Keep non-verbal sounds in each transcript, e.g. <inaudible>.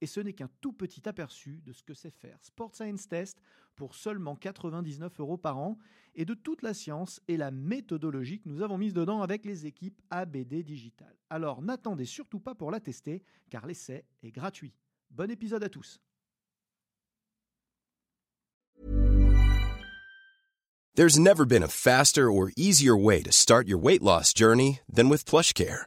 Et ce n'est qu'un tout petit aperçu de ce que c'est faire Sport Science Test pour seulement 99 euros par an et de toute la science et la méthodologie que nous avons mise dedans avec les équipes ABD Digital. Alors n'attendez surtout pas pour la tester car l'essai est gratuit. Bon épisode à tous. There's never been a faster or easier way to start your weight loss journey than with PlushCare.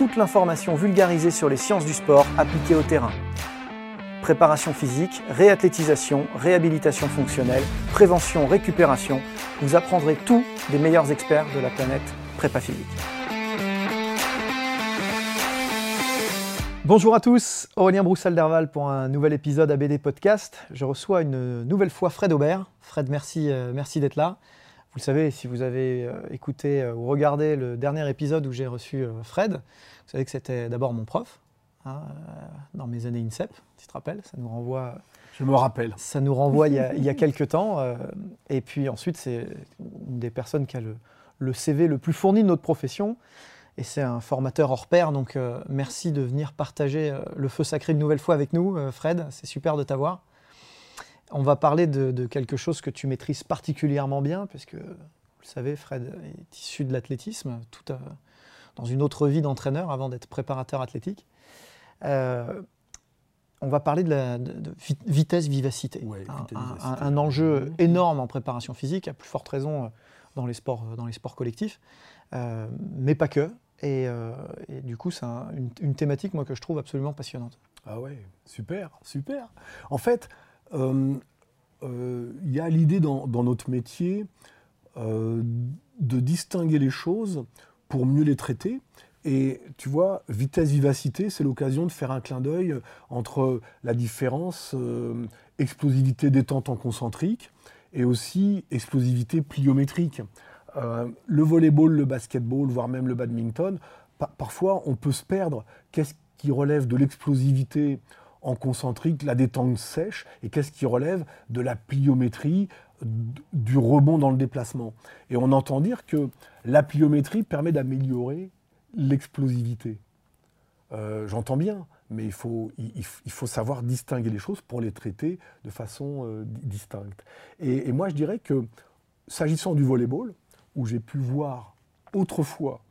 toute l'information vulgarisée sur les sciences du sport appliquées au terrain. Préparation physique, réathlétisation, réhabilitation fonctionnelle, prévention, récupération, vous apprendrez tout des meilleurs experts de la planète prépa physique. Bonjour à tous, Aurélien Broussal-Derval pour un nouvel épisode ABD Podcast. Je reçois une nouvelle fois Fred Aubert. Fred, merci, euh, merci d'être là. Vous le savez, si vous avez euh, écouté euh, ou regardé le dernier épisode où j'ai reçu Fred, vous savez que c'était d'abord mon prof hein, dans mes années INSEP, tu te rappelles Ça nous renvoie. Je me rappelle. Ça nous renvoie il, y a, <laughs> il y a quelques temps. et puis ensuite, c'est une des personnes qui a le, le CV le plus fourni de notre profession et c'est un formateur hors pair. Donc euh, merci de venir partager euh, le feu sacré une nouvelle fois avec nous, euh, Fred. C'est super de t'avoir. On va parler de, quelque chose que tu maîtrises particulièrement bien, puisque vous le savez, Fred est issu de l'athlétisme, tout dans une autre vie d'entraîneur avant d'être préparateur athlétique. on va parler de, la, vitesse-vivacité, un, enjeu énorme en préparation physique, à plus forte raison dans les sports, dans les sports collectifs. Euh, mais pas que. Et, euh, du coup, c'est une, thématique moi, que je trouve absolument passionnante. Ah ouais, super, super. En fait, euh, il y a l'idée dans, notre métier de distinguer les choses pour mieux les traiter. Et tu vois, vitesse-vivacité, c'est l'occasion de faire un clin d'œil entre la différence explosivité détente en concentrique et aussi explosivité pliométrique. Euh, le volleyball, le basketball, voire même le badminton, parfois on peut se perdre. Qu'est-ce qui relève de l'explosivité en concentrique, la détente sèche, et qu'est-ce qui relève de la pliométrie, du rebond dans le déplacement. Et on entend dire que la pliométrie permet d'améliorer l'explosivité. Euh, j'entends bien, mais il faut, savoir distinguer les choses pour les traiter de façon euh, distincte. Et, et, moi, je dirais que, s'agissant du volleyball, où j'ai pu voir autrefois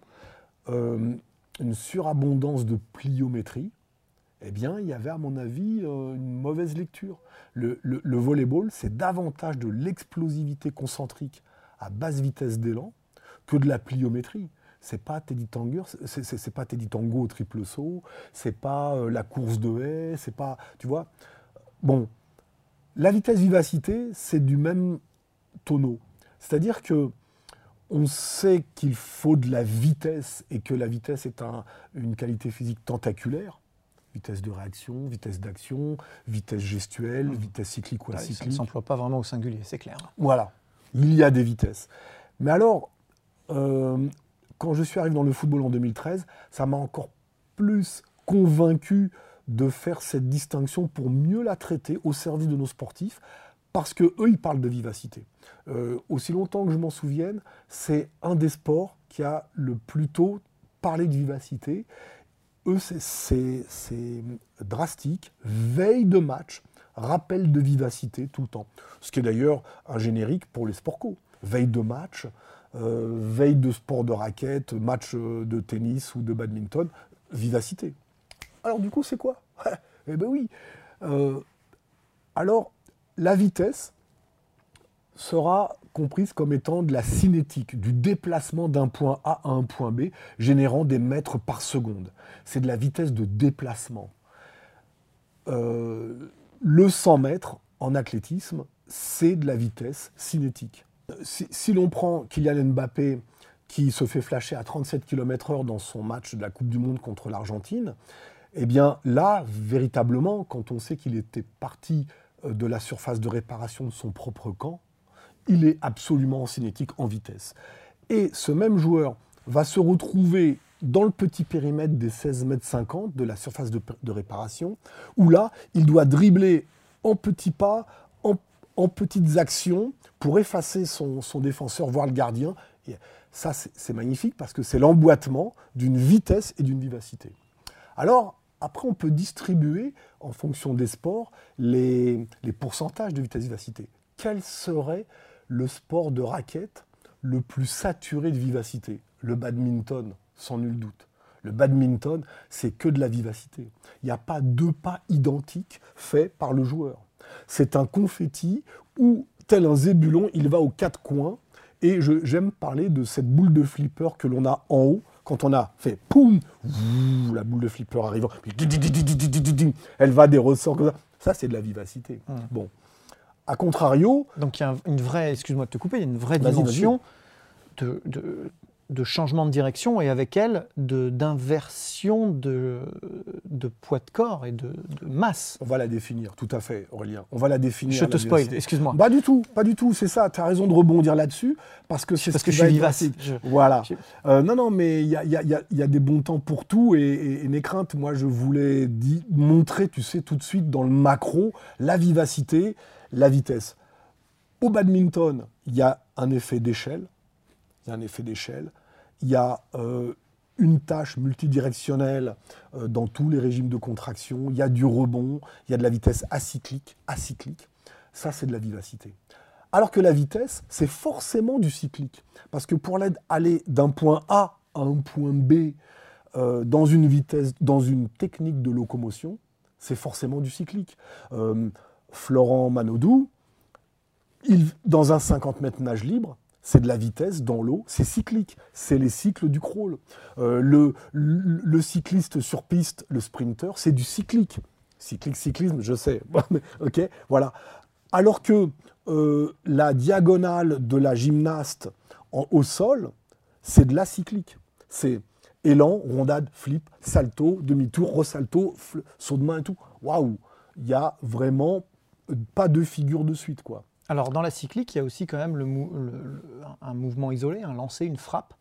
euh, une surabondance de pliométrie, eh bien, il y avait, à mon avis, euh, une mauvaise lecture. Le, le, volleyball, c'est davantage de l'explosivité concentrique à basse vitesse d'élan que de la pliométrie. C'est pas Teddy c'est pas Teddy Tango au triple saut, c'est pas euh, la course de haie, c'est pas, tu vois. Bon, la vitesse vivacité, c'est du même tonneau. C'est-à-dire que on sait qu'il faut de la vitesse et que la vitesse est une qualité physique tentaculaire. Vitesse de réaction, vitesse d'action, vitesse gestuelle, mmh. vitesse cyclique ou acyclique. Ça ne s'emploie pas vraiment au singulier, c'est clair. Voilà, il y a des vitesses. Mais alors, euh, quand je suis arrivé dans le football en 2013, ça m'a encore plus convaincu de faire cette distinction pour mieux la traiter au service de nos sportifs, parce que eux, ils parlent de vivacité. Euh, aussi longtemps que je m'en souvienne, c'est un des sports qui a le plus tôt parlé de vivacité. Eux, c'est drastique, veille de match, rappel de vivacité tout le temps. Ce qui est d'ailleurs un générique pour les sports co. Veille de match, euh, veille de sport de raquette, match euh, de tennis ou de badminton, vivacité. Alors du coup, c'est quoi? <laughs> Eh ben oui. alors, la vitesse sera comprise comme étant de la cinétique, du déplacement d'un point A à un point B, générant des mètres par seconde. C'est de la vitesse de déplacement. Euh, le 100 mètres en athlétisme, c'est de la vitesse cinétique. Si, l'on prend Kylian Mbappé, qui se fait flasher à 37 km/h dans son match de la Coupe du Monde contre l'Argentine, eh bien là, véritablement, quand on sait qu'il était parti euh, de la surface de réparation de son propre camp, il est absolument en cinétique, en vitesse. Et ce même joueur va se retrouver dans le petit périmètre des 16 mètres 50 de la surface de, réparation, où là, il doit dribbler en petits pas, en, petites actions, pour effacer son, défenseur, voire le gardien. Et ça, c'est magnifique parce que c'est l'emboîtement d'une vitesse et d'une vivacité. Alors, après, on peut distribuer, en fonction des sports, les, les pourcentages de vitesse-vivacité. Quel serait le sport de raquette le plus saturé de vivacité Le badminton, sans nul doute. Le badminton, c'est que de la vivacité. Il n'y a pas deux pas identiques faits par le joueur. C'est un confetti où, tel un zébulon, il va aux quatre coins. Et j'aime parler de cette boule de flipper que l'on a en haut. Quand on a fait poum, la boule de flipper arrivant, elle va des ressorts comme ça. Ça, c'est de la vivacité. Hum. Bon, a contrario. Donc il y a une vraie, excuse-moi de te couper, il y a une vraie dimension de, de, changement de direction et avec elle d'inversion de, de, poids de corps et de, masse. On va la définir, tout à fait, Aurélien. On va la définir. Je te spoil, excuse-moi. Pas du tout, pas du tout, c'est ça. Tu as raison de rebondir là-dessus parce que c'est Parce que je suis vivace. Voilà. Euh, non, non, mais il y a, y, a, y a, des bons temps pour tout et, et, et craintes, moi je voulais montrer, tu sais, tout de suite dans le macro, la vivacité la vitesse. Au badminton, il y a un effet d'échelle. Il y a un effet d'échelle. Il y a euh, une tâche multidirectionnelle euh, dans tous les régimes de contraction. Il y a du rebond. Il y a de la vitesse acyclique. acyclique. Ça, c'est de la vivacité. Alors que la vitesse, c'est forcément du cyclique. Parce que pour aller d'un point A à un point B euh, dans une vitesse, dans une technique de locomotion, c'est forcément du cyclique. Florent Manodou, il, dans un 50 mètres nage libre, c'est de la vitesse dans l'eau, c'est cyclique, c'est les cycles du crawl. Euh, le, cycliste sur piste, le sprinter, c'est du cyclique. Cyclique, cyclisme, je sais. <laughs> ok, voilà. Alors que euh, la diagonale de la gymnaste en, au sol, c'est de la cyclique. C'est élan, rondade, flip, salto, demi-tour, resalto, saut de main et tout. Waouh Il y a vraiment pas deux figures de suite. quoi. Alors dans la cyclique, il y a aussi quand même le, un mouvement isolé, un lancer, une frappe.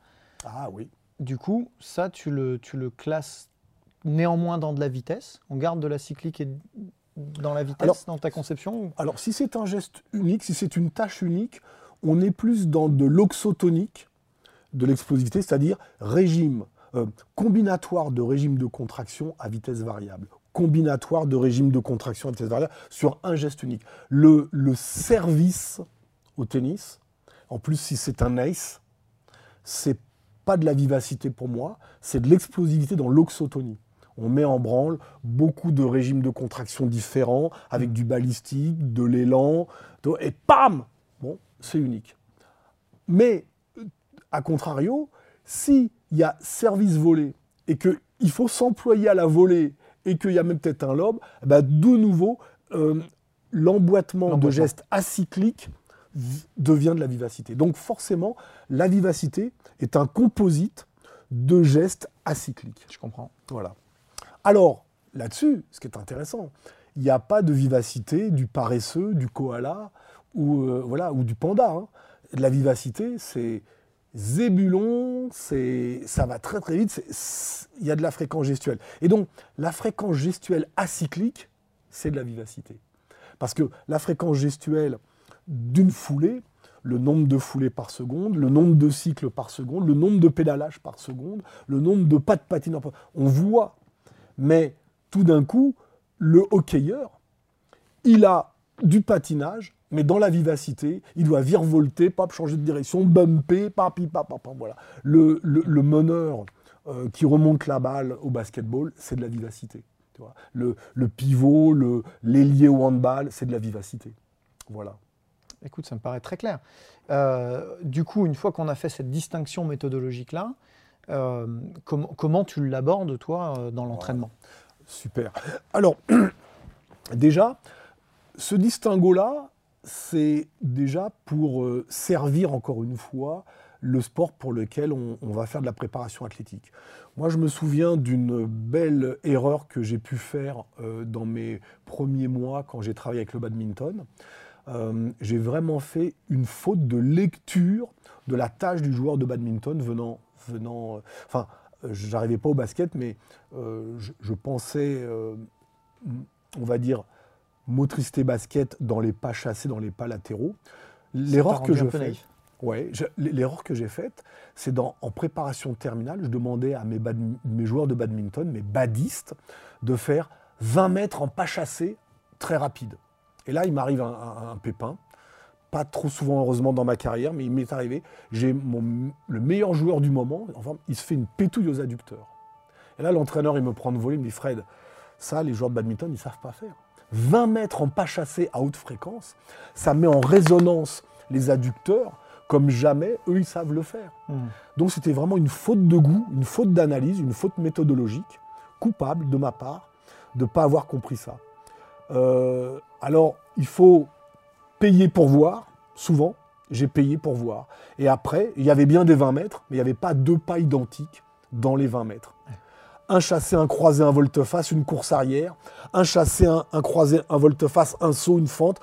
Ah oui. Du coup, ça, tu le, tu le classes néanmoins dans de la vitesse. On garde de la cyclique et dans la vitesse dans ta conception Alors si c'est un geste unique, si c'est une tâche unique, on est plus dans de l'oxotonique, de l'explosivité, c'est-à-dire régime euh, combinatoire de régime de contraction à vitesse variable combinatoire de régimes de contraction, etc., sur un geste unique. Le, le service au tennis, en plus si c'est un ace, c'est pas de la vivacité pour moi, c'est de l'explosivité dans l'oxotonie. On met en branle beaucoup de régimes de contraction différents, avec du balistique, de l'élan, et pam Bon, c'est unique. Mais, à contrario, s'il y a service volé et qu'il faut s'employer à la volée et qu'il y a même peut-être un lobe, eh ben, de nouveau, euh, l'emboîtement de gestes acycliques devient de la vivacité. Donc forcément, la vivacité est un composite de gestes acycliques. Je comprends. Voilà. Alors, là-dessus, ce qui est intéressant, il n'y a pas de vivacité du paresseux, du koala ou, euh, voilà, ou du panda. Hein. La vivacité, c'est Zébulon, ça va très très vite, il y a de la fréquence gestuelle. Et donc, la fréquence gestuelle acyclique, c'est de la vivacité. Parce que la fréquence gestuelle d'une foulée, le nombre de foulées par seconde, le nombre de cycles par seconde, le nombre de pédalages par seconde, le nombre de pas de patine, on voit. Mais tout d'un coup, le hockeyeur, il a du patinage, mais dans la vivacité, il doit virevolter, pas changer de direction, bumper, papi, papa, voilà. Le, le, meneur euh, qui remonte la balle au basketball, c'est de la vivacité. Le, le, pivot, l'ailier au handball, c'est de la vivacité. Voilà. Écoute, ça me paraît très clair. Euh, du coup, une fois qu'on a fait cette distinction méthodologique-là, euh, comment tu l'abordes, toi, euh, dans l'entraînement? Super. Alors, <clears throat> déjà, ce distinguo-là, c'est déjà pour servir, encore une fois, le sport pour lequel on, va faire de la préparation athlétique. Moi, je me souviens d'une belle erreur que j'ai pu faire dans mes premiers mois quand j'ai travaillé avec le badminton. Euh, j'ai vraiment fait une faute de lecture de la tâche du joueur de badminton venant. venant euh, enfin, euh, j'arrivais pas au basket, mais je, pensais, on va dire, motricité basket dans les pas chassés, dans les pas latéraux. L'erreur que je fais. Ouais, l'erreur que j'ai faite, c'est en préparation terminale, je demandais à mes, mes, joueurs de badminton, mes badistes, de faire 20 mètres en pas chassé très rapide. Et là, il m'arrive un, pépin. Pas trop souvent, heureusement, dans ma carrière, mais il m'est arrivé. J'ai le meilleur joueur du moment. Enfin, il se fait une pétouille aux adducteurs. Et là, l'entraîneur, il me prend de voler, il me dit Fred, ça, les joueurs de badminton, ils ne savent pas faire. 20 mètres en pas chassé à haute fréquence, ça met en résonance les adducteurs comme jamais eux, ils savent le faire. Mmh. Donc, c'était vraiment une faute de goût, une faute d'analyse, une faute méthodologique, coupable de ma part, de ne pas avoir compris ça. Euh, alors, il faut payer pour voir, souvent. J'ai payé pour voir. Et après, il y avait bien des 20 mètres, mais il n'y avait pas deux pas identiques dans les 20 mètres. Un chassé, un croisé, un volte-face, une course arrière. Un chassé, un, croisé, un volte-face, un saut, une fente.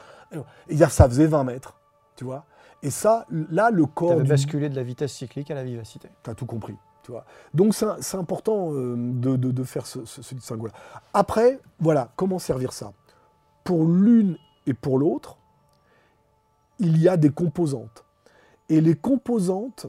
Et ça faisait 20 mètres, tu vois. Et ça, là, le corps. Tu basculé de la vitesse cyclique à la vivacité. Tu as tout compris. Tu vois. Donc c'est important euh, de, faire ce, ce, ce distinguo-là. Après, voilà, comment servir ça? Pour l'une et pour l'autre, il y a des composantes. Et les composantes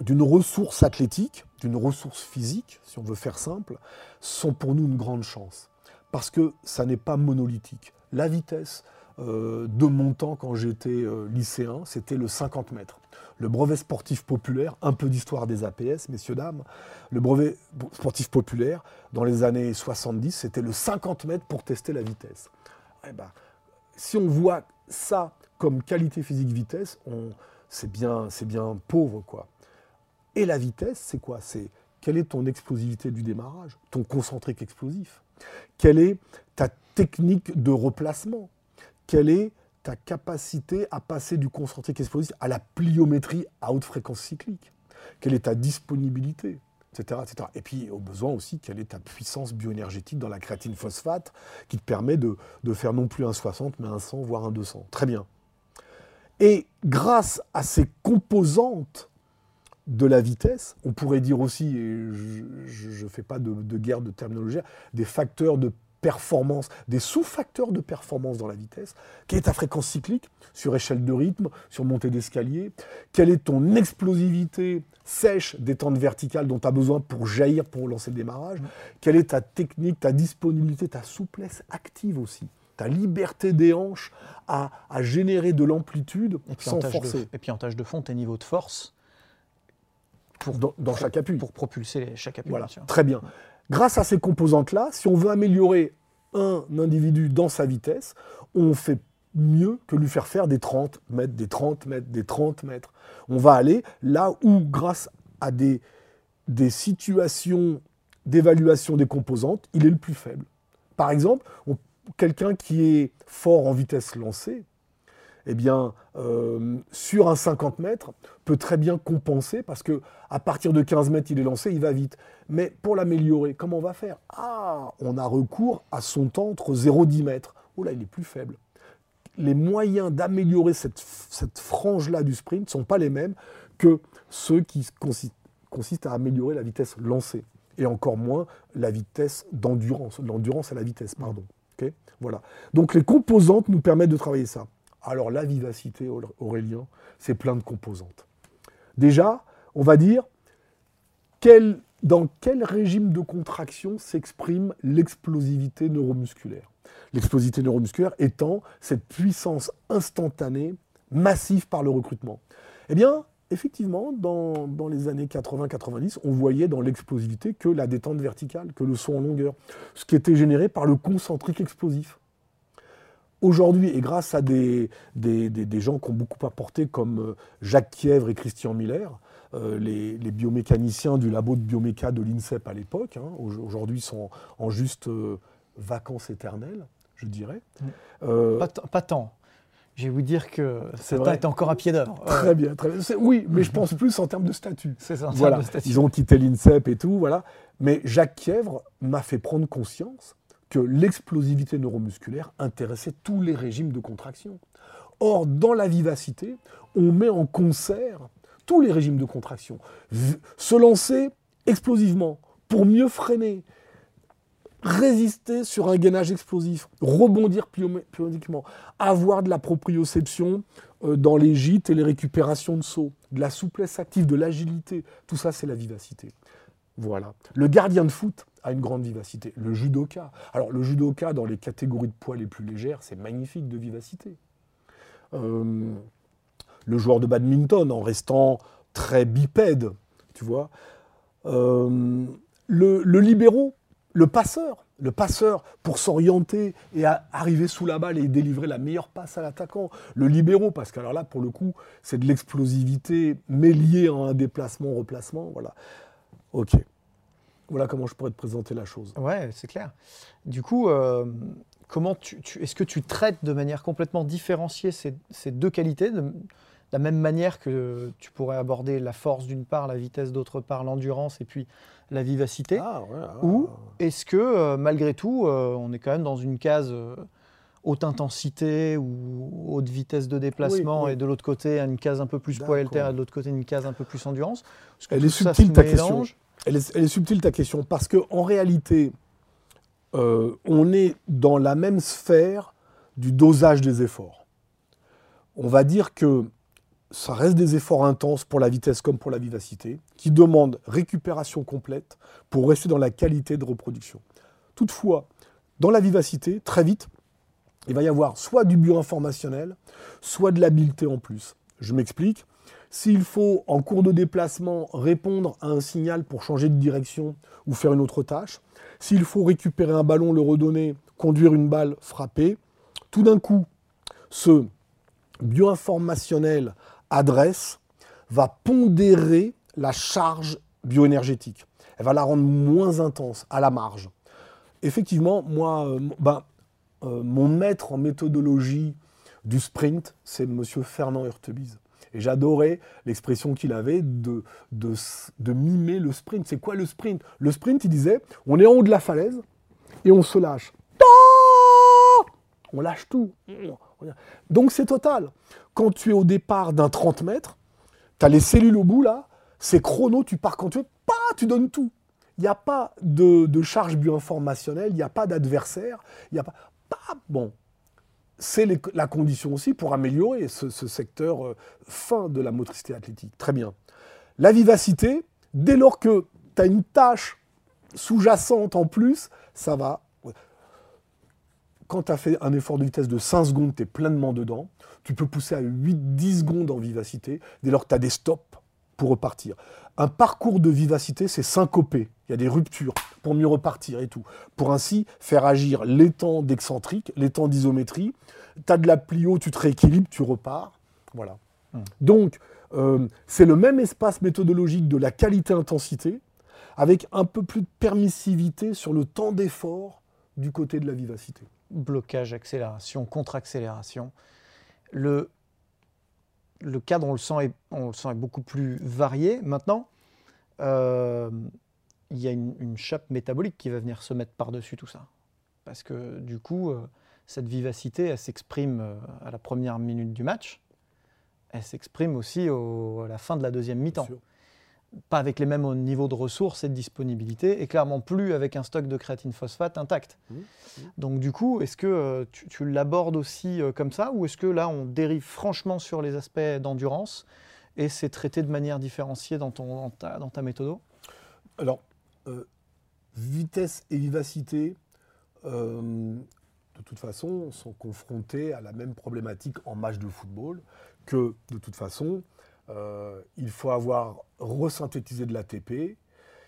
d'une ressource athlétique, d'une ressource physique, si on veut faire simple, sont pour nous une grande chance. Parce que ça n'est pas monolithique. La vitesse euh, de mon temps quand j'étais euh, lycéen, c'était le 50 mètres. Le brevet sportif populaire, un peu d'histoire des APS, messieurs, dames, le brevet sportif populaire, dans les années 70, c'était le 50 mètres pour tester la vitesse. Eh ben, si on voit ça comme qualité physique-vitesse, c'est bien, bien pauvre. quoi. Et la vitesse, c'est quoi? C'est quelle est ton explosivité du démarrage, ton concentrique explosif? Quelle est ta technique de replacement? Quelle est ta capacité à passer du concentrique explosif à la pliométrie à haute fréquence cyclique? Quelle est ta disponibilité? Et puis, au besoin aussi, quelle est ta puissance bioénergétique dans la créatine phosphate qui te permet de, faire non plus un 60, mais un 100, voire un 200. Très bien. Et grâce à ces composantes de la vitesse, on pourrait dire aussi, et je ne fais pas de, de, guerre de terminologie, des facteurs de performance, des sous-facteurs de performance dans la vitesse. Quelle est ta fréquence cyclique sur échelle de rythme, sur montée d'escalier Quelle est ton explosivité sèche des tentes verticales dont tu as besoin pour jaillir, pour lancer le démarrage? Quelle est ta technique, ta disponibilité, ta souplesse active aussi? Ta liberté des hanches à, générer de l'amplitude sans forcer. et puis en tâche de fond, tes niveaux de force pour, dans, chaque appui. Pour propulser chaque appui. Voilà, très bien. Grâce à ces composantes-là, si on veut améliorer un individu dans sa vitesse, on fait mieux que lui faire faire des 30 mètres, des 30 mètres, des 30 mètres. On va aller là où, grâce à des, des situations d'évaluation des composantes, il est le plus faible. Par exemple, quelqu'un qui est fort en vitesse lancée, eh bien, euh, sur un 50 mètres, peut très bien compenser parce que à partir de 15 mètres, il est lancé, il va vite. Mais pour l'améliorer, comment on va faire? Ah, on a recours à son temps entre 0 et 10 mètres. Oh là, il est plus faible. Les moyens d'améliorer cette, frange-là du sprint ne sont pas les mêmes que ceux qui consistent à améliorer la vitesse lancée et encore moins la vitesse d'endurance, l'endurance à la vitesse, pardon. voilà. Donc les composantes nous permettent de travailler ça. Alors la vivacité, Aurélien, c'est plein de composantes. Déjà, on va dire dans quel régime de contraction s'exprime l'explosivité neuromusculaire? L'explosivité neuromusculaire étant cette puissance instantanée, massive par le recrutement. Eh bien, effectivement, dans, les années 80-90, on voyait dans l'explosivité que la détente verticale, que le saut en longueur, ce qui était généré par le concentrique explosif. Aujourd'hui, et grâce à des, des, des, gens qui ont beaucoup apporté, comme euh, Jacques Kievre et Christian Miller, euh, les, les, biomécaniciens du labo de bioméca de l'INSEP à l'époque, hein, aujourd'hui sont en juste vacances éternelles, je dirais. Pas, pas, tant. Je vais vous dire que ça est encore à pied d'œuvre. <laughs> Très bien, très bien. Oui, mais je pense <laughs> plus en termes de statut. C'est ça, en voilà. termes de statut. Ils ont quitté l'INSEP et tout, voilà. Mais Jacques Kievre m'a fait prendre conscience que l'explosivité neuromusculaire intéressait tous les régimes de contraction. Or, dans la vivacité, on met en concert tous les régimes de contraction. Se lancer explosivement pour mieux freiner, résister sur un gainage explosif, rebondir périodiquement, avoir de la proprioception euh, dans les gîtes et les récupérations de saut, de la souplesse active, de l'agilité, tout ça c'est la vivacité. Voilà. Le gardien de foot a une grande vivacité. Le judoka. Alors le judoka dans les catégories de poids les plus légères, c'est magnifique de vivacité. Euh, le joueur de badminton en restant très bipède, tu vois. Euh, le, le libéraux le passeur, le passeur pour s'orienter et arriver sous la balle et délivrer la meilleure passe à l'attaquant. Le libéraux, parce que alors là, pour le coup, c'est de l'explosivité, mais liée à un déplacement, replacement. Voilà. Ok. Voilà comment je pourrais te présenter la chose. Ouais, c'est clair. Du coup, euh, comment tu, est-ce que tu traites de manière complètement différenciée ces, deux qualités de, la même manière que tu pourrais aborder la force d'une part, la vitesse d'autre part, l'endurance et puis la vivacité? Ah, ah. Ou est-ce que euh, malgré tout, euh, on est quand même dans une case haute intensité ou haute vitesse de déplacement et de l'autre côté une case un peu plus poids et de l'autre côté une case un peu plus endurance? Elle est subtile ta question. Elle est, subtile ta question parce qu'en réalité, on est dans la même sphère du dosage des efforts. On va dire que ça reste des efforts intenses pour la vitesse comme pour la vivacité, qui demandent récupération complète pour rester dans la qualité de reproduction. Toutefois, dans la vivacité, très vite, il va y avoir soit du bioinformationnel, soit de l'habileté en plus. Je m'explique. S'il faut, en cours de déplacement, répondre à un signal pour changer de direction ou faire une autre tâche, s'il faut récupérer un ballon, le redonner, conduire une balle, frapper, tout d'un coup, ce bioinformationnel adresse va pondérer la charge bioénergétique. Elle va la rendre moins intense, à la marge. Effectivement, moi, euh, ben, euh, mon maître en méthodologie du sprint, c'est M. Fernand Hurtebise. Et j'adorais l'expression qu'il avait de, mimer le sprint. C'est quoi le sprint? Le sprint, il disait, on est en haut de la falaise et on se lâche. On lâche tout. Donc c'est total. Quand tu es au départ d'un 30 mètres, tu as les cellules au bout là, c'est chrono, tu pars quand tu veux, pas, tu donnes tout. Il n'y a pas de, charge bioinformationnelle, il n'y a pas d'adversaire, il n'y a pas, Bon, c'est la condition aussi pour améliorer ce, secteur euh, fin de la motricité athlétique. Très bien. La vivacité, dès lors que tu as une tâche sous-jacente en plus, ça va quand tu as fait un effort de vitesse de 5 secondes, tu es pleinement dedans. Tu peux pousser à 8-10 secondes en vivacité, dès lors que tu as des stops pour repartir. Un parcours de vivacité, c'est syncopé. Il y a des ruptures pour mieux repartir et tout. Pour ainsi faire agir les temps d'excentrique, les temps d'isométrie. Tu as de la plio, tu te rééquilibres, tu repars. Voilà. Hmm. Donc, euh, c'est le même espace méthodologique de la qualité-intensité, avec un peu plus de permissivité sur le temps d'effort du côté de la vivacité blocage, accélération, contre-accélération. Le, le cadre, on le, sent est, on le sent est beaucoup plus varié. Maintenant, euh, il y a une, chape métabolique qui va venir se mettre par-dessus tout ça. Parce que du coup, euh, cette vivacité, elle s'exprime euh, à la première minute du match. Elle s'exprime aussi à la fin de la deuxième mi-temps pas avec les mêmes niveaux de ressources et de disponibilité, et clairement plus avec un stock de créatine phosphate intact. Mmh, mmh. Donc du coup, est-ce que euh, tu, l'abordes aussi euh, comme ça, ou est-ce que là, on dérive franchement sur les aspects d'endurance, et c'est traité de manière différenciée dans, ton, dans, ta, dans ta méthode? Alors, euh, vitesse et vivacité, de toute façon, sont confrontés à la même problématique en match de football, que de toute façon, euh, il faut avoir resynthétisé de l'ATP,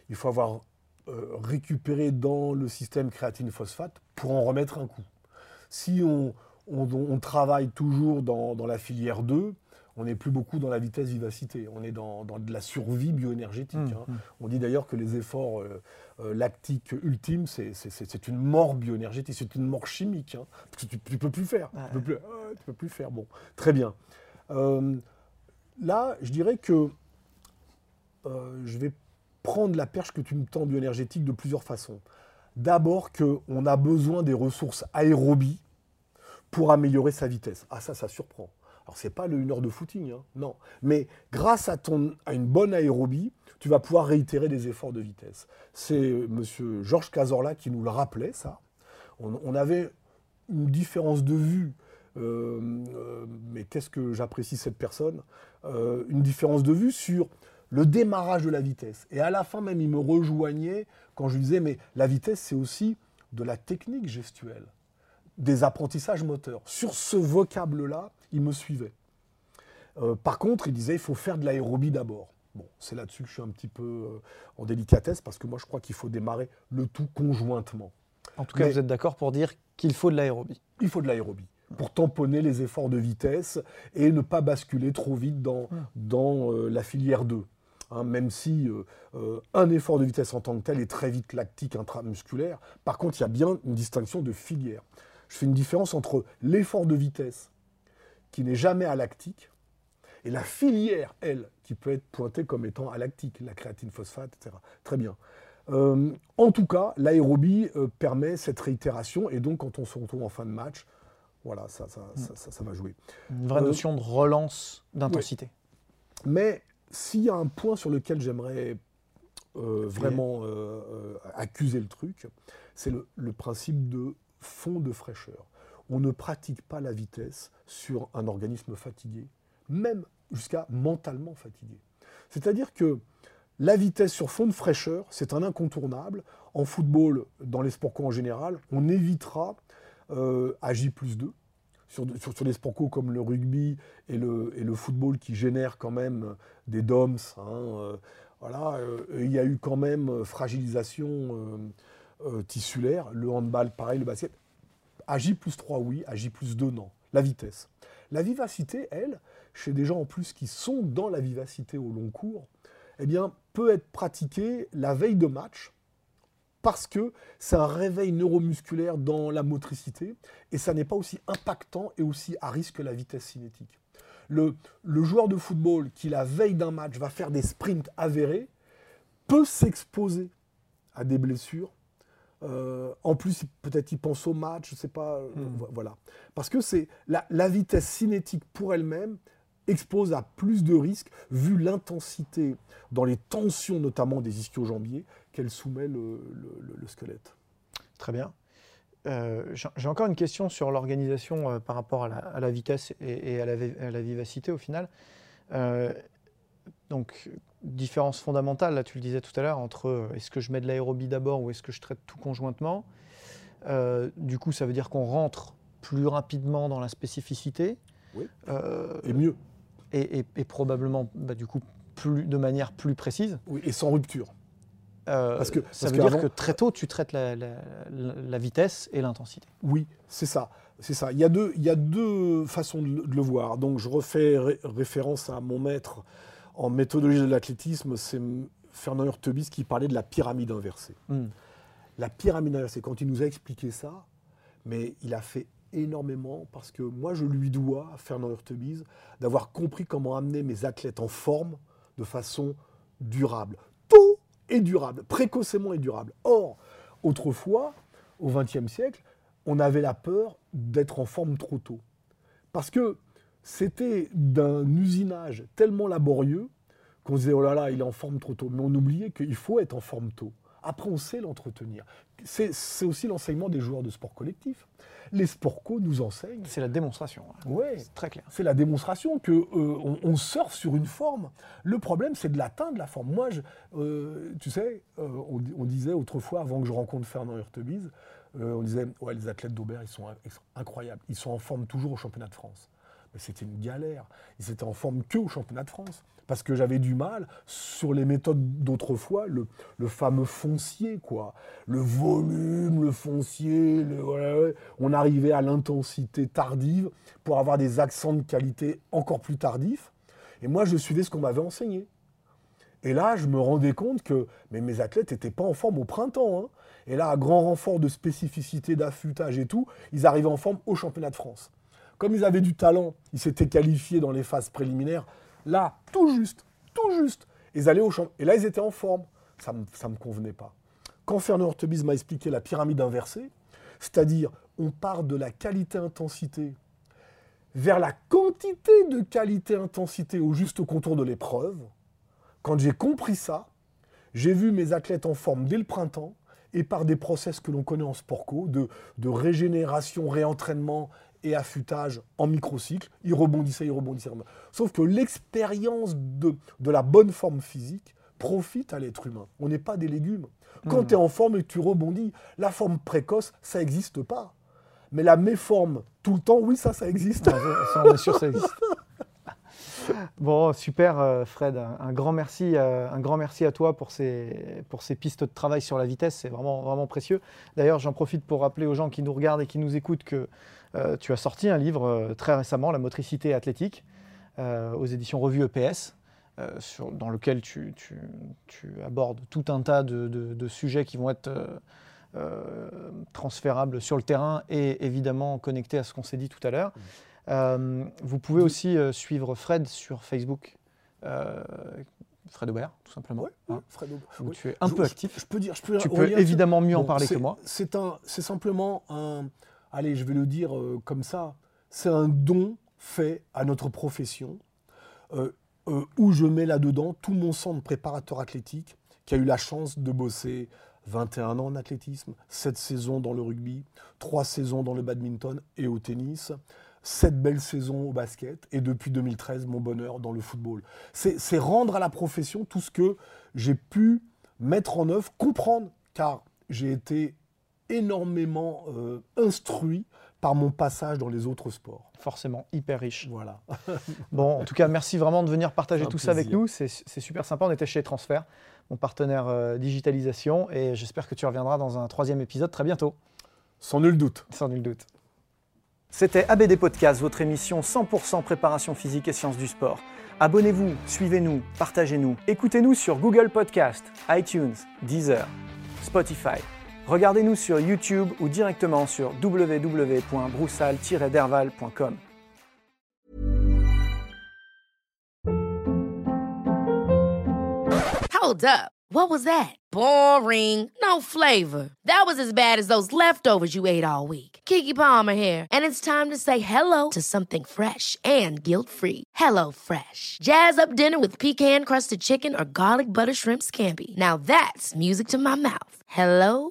il faut avoir euh, récupéré dans le système créatine-phosphate pour en remettre un coup. Si on, on, travaille toujours dans, la filière 2, on n'est plus beaucoup dans la vitesse vivacité, on est dans, de la survie bioénergétique. Mmh, hein. mmh. On dit d'ailleurs que les efforts euh, euh, lactiques ultimes, c'est une mort bioénergétique, c'est une mort chimique, hein, parce que tu ne peux plus faire. Tu peux plus, peux plus faire. Bon, très bien. Euh, là, je dirais que je vais prendre la perche que tu me tends bioénergétique de plusieurs façons. D'abord qu'on a besoin des ressources aérobies pour améliorer sa vitesse. Ah ça, ça surprend. Alors c'est pas le 1 heure de footing, hein, non. Mais grâce à, ton, à une bonne aérobie, tu vas pouvoir réitérer des efforts de vitesse. C'est euh, M. Georges Cazorla qui nous le rappelait, ça. On, avait une différence de vue, euh, euh, mais qu'est-ce que j'apprécie cette personne Une différence de vue sur le démarrage de la vitesse. Et à la fin même, il me rejoignait quand je lui disais, mais la vitesse, c'est aussi de la technique gestuelle des apprentissages moteurs. Sur ce vocable-là, il me suivait. Euh, par contre, il disait il faut faire de l'aérobie d'abord. Bon, c'est là-dessus que je suis un petit peu euh, en délicatesse parce que moi je crois qu'il faut démarrer le tout conjointement. En tout cas, vous êtes d'accord pour dire qu'il faut de l'aérobie Il faut de l'aérobie pour tamponner les efforts de vitesse et ne pas basculer trop vite dans, hmm. dans euh, la filière 2. Hein, même si un effort de vitesse en tant que tel est très vite lactique intramusculaire, par contre, il y a bien une distinction de filière je fais une différence entre l'effort de vitesse, qui n'est jamais alactique, et la filière, elle, qui peut être pointée comme étant alactique, la créatine phosphate, etc. Très bien. Euh, en tout cas, l'aérobie euh, permet cette réitération, et donc quand on se retrouve en fin de match, voilà, ça, ça, ça, va jouer. Une vraie euh, notion de relance d'intensité. Mais s'il y a un point sur lequel j'aimerais vraiment accuser le truc, c'est le principe de fond de fraîcheur. On ne pratique pas la vitesse sur un organisme fatigué, même jusqu'à mentalement fatigué. C'est-à-dire que la vitesse sur fond de fraîcheur, c'est un incontournable. En football, dans les sports en général, on évitera euh, J plus 2. Sur, les sports co comme le rugby et le, football qui génèrent quand même des DOMS. Hein, euh, euh, il y a eu quand même fragilisation euh, tissulaire. Le handball, pareil, le basket. J plus 3, oui. J plus 2, non. La vitesse. La vivacité, elle, chez des gens en plus qui sont dans la vivacité au long cours, eh peut être pratiquée la veille de match parce que c'est un réveil neuromusculaire dans la motricité et ça n'est pas aussi impactant et aussi à risque que la vitesse cinétique. Le joueur de football qui, la veille d'un match, va faire des sprints avérés peut s'exposer à des blessures euh, en plus, peut-être il pense au match, je ne sais pas. Euh, hmm. Voilà. Parce que c'est la, vitesse cinétique pour elle-même expose à plus de risques vu l'intensité dans les tensions notamment des ischio-jambiers qu'elle soumet le, squelette. Très bien. Euh, j'ai encore une question sur l'organisation par rapport à la, vitesse et, à, la, vivacité au final. donc, différence fondamentale, là tu le disais tout à l'heure, entre euh, est-ce que je mets de l'aérobie d'abord ou est-ce que je traite tout conjointement. Euh, du coup, ça veut dire qu'on rentre plus rapidement dans la spécificité. Oui. Euh, et mieux. Et, probablement, bah, du coup, plus, de manière plus précise. Oui, et sans rupture. parce que, ça veut dire que très tôt, tu traites la, vitesse et l'intensité. Oui, c'est ça. C'est ça. Il y, a deux, il y a deux façons de le voir. Donc, je refais référence à mon maître en méthodologie de l'athlétisme, c'est Fernand Hurtebis qui parlait de la pyramide inversée. Hmm. La pyramide inversée, quand il nous a expliqué ça, mais il a fait énormément parce que moi je lui dois, Fernand Hurtebise, d'avoir compris comment amener mes athlètes en forme de façon durable. Tôt et durable, précocement et durable. Or, autrefois, au XXe siècle, on avait la peur d'être en forme trop tôt. Parce que c'était d'un usinage tellement laborieux qu'on disait oh là là, il est en forme trop tôt. Mais on oubliait qu'il faut être en forme tôt. Après, on sait l'entretenir. C'est aussi l'enseignement des joueurs de sport collectif. Les sports co nous enseignent. C'est la démonstration. Hein. Oui, très clair. C'est la démonstration que euh, on, surfe sur une forme. Le problème, c'est de l'atteindre la forme. Moi, je, euh, tu sais, euh, on, disait autrefois, avant que je rencontre Fernand Hurtebise, on disait ouais, les athlètes d'Aubert, ils sont incroyables. Ils sont en forme toujours au championnat de France c'était une galère. Ils étaient en forme que au championnat de France. Parce que j'avais du mal sur les méthodes d'autrefois, le, fameux foncier, quoi. Le volume, le foncier, on arrivait à l'intensité tardive pour avoir des accents de qualité encore plus tardifs. Et moi, je suivais ce qu'on m'avait enseigné. Et là, je me rendais compte que mes athlètes n'étaient pas en forme au printemps. Hein. Et là, à grand renfort de spécificité, d'affûtage et tout, ils arrivaient en forme au championnat de France. Comme ils avaient du talent, ils s'étaient qualifiés dans les phases préliminaires. Là, tout juste, tout juste, ils allaient au champ. Et là, ils étaient en forme. Ça ne me, convenait pas. Quand Fernand Ortebis m'a expliqué la pyramide inversée, c'est-à-dire on part de la qualité-intensité vers la quantité de qualité-intensité au juste contour de l'épreuve, quand j'ai compris ça, j'ai vu mes athlètes en forme dès le printemps et par des process que l'on connaît en sport co, de, régénération, réentraînement et affûtage en microcycle. Ils rebondissaient, ils rebondissaient. Sauf que l'expérience de, la bonne forme physique profite à l'être humain. On n'est pas des légumes. Quand mmh. tu es en forme et que tu rebondis, la forme précoce, ça n'existe pas. Mais la méforme tout le temps, oui, ça, ça existe. ça, on est sûr, ça existe. <laughs> Bon, super euh, Fred, un grand merci, euh, un grand merci à toi pour ces, pour ces pistes de travail sur la vitesse, c'est vraiment, vraiment précieux. D'ailleurs, j'en profite pour rappeler aux gens qui nous regardent et qui nous écoutent que euh, tu as sorti un livre très récemment, La motricité athlétique, aux éditions Revue EPS, dans lequel tu, abordes tout un tas de, sujets qui vont être transférables sur le terrain et évidemment connectés à ce qu'on s'est dit tout à l'heure. Mmh. Euh, vous pouvez aussi euh, suivre Fred sur Facebook. Euh, Fred Aubert, tout simplement. Oui, hein. Fred Aubert. Tu es un peu actif. Je peux dire, je peux tu peux évidemment mieux en parler que moi. C'est simplement un, allez, je vais le dire comme ça, c'est un don fait à notre profession, où je mets là-dedans tout mon sang de préparateur athlétique, qui a eu la chance de bosser 21 ans en athlétisme, 7 saisons dans le rugby, 3 saisons dans le badminton et au tennis, cette belle saison au basket et depuis 2013 mon bonheur dans le football. C'est rendre à la profession tout ce que j'ai pu mettre en œuvre, comprendre, car j'ai été énormément euh, instruit par mon passage dans les autres sports. Forcément, hyper riche. Voilà. <laughs> bon, en tout cas, merci vraiment de venir partager tout ça avec nous. C'est super sympa. On était chez Transfert, mon partenaire euh, digitalisation, et j'espère que tu reviendras dans un troisième épisode très bientôt. Sans nul doute. Sans nul doute. C'était ABD Podcast, votre émission 100% préparation physique et sciences du sport. Abonnez-vous, suivez-nous, partagez-nous. Écoutez-nous sur Google Podcast, iTunes, Deezer, Spotify. Regardez-nous sur YouTube ou directement sur www.broussal-derval.com. Hold up. What was that? Boring. No flavor. That was as bad as those leftovers you ate all week. Kiki Palmer here, and it's time to say hello to something fresh and guilt-free. Hello Fresh. Jazz up dinner with pecan-crusted chicken or garlic butter shrimp scampi. Now that's music to my mouth. Hello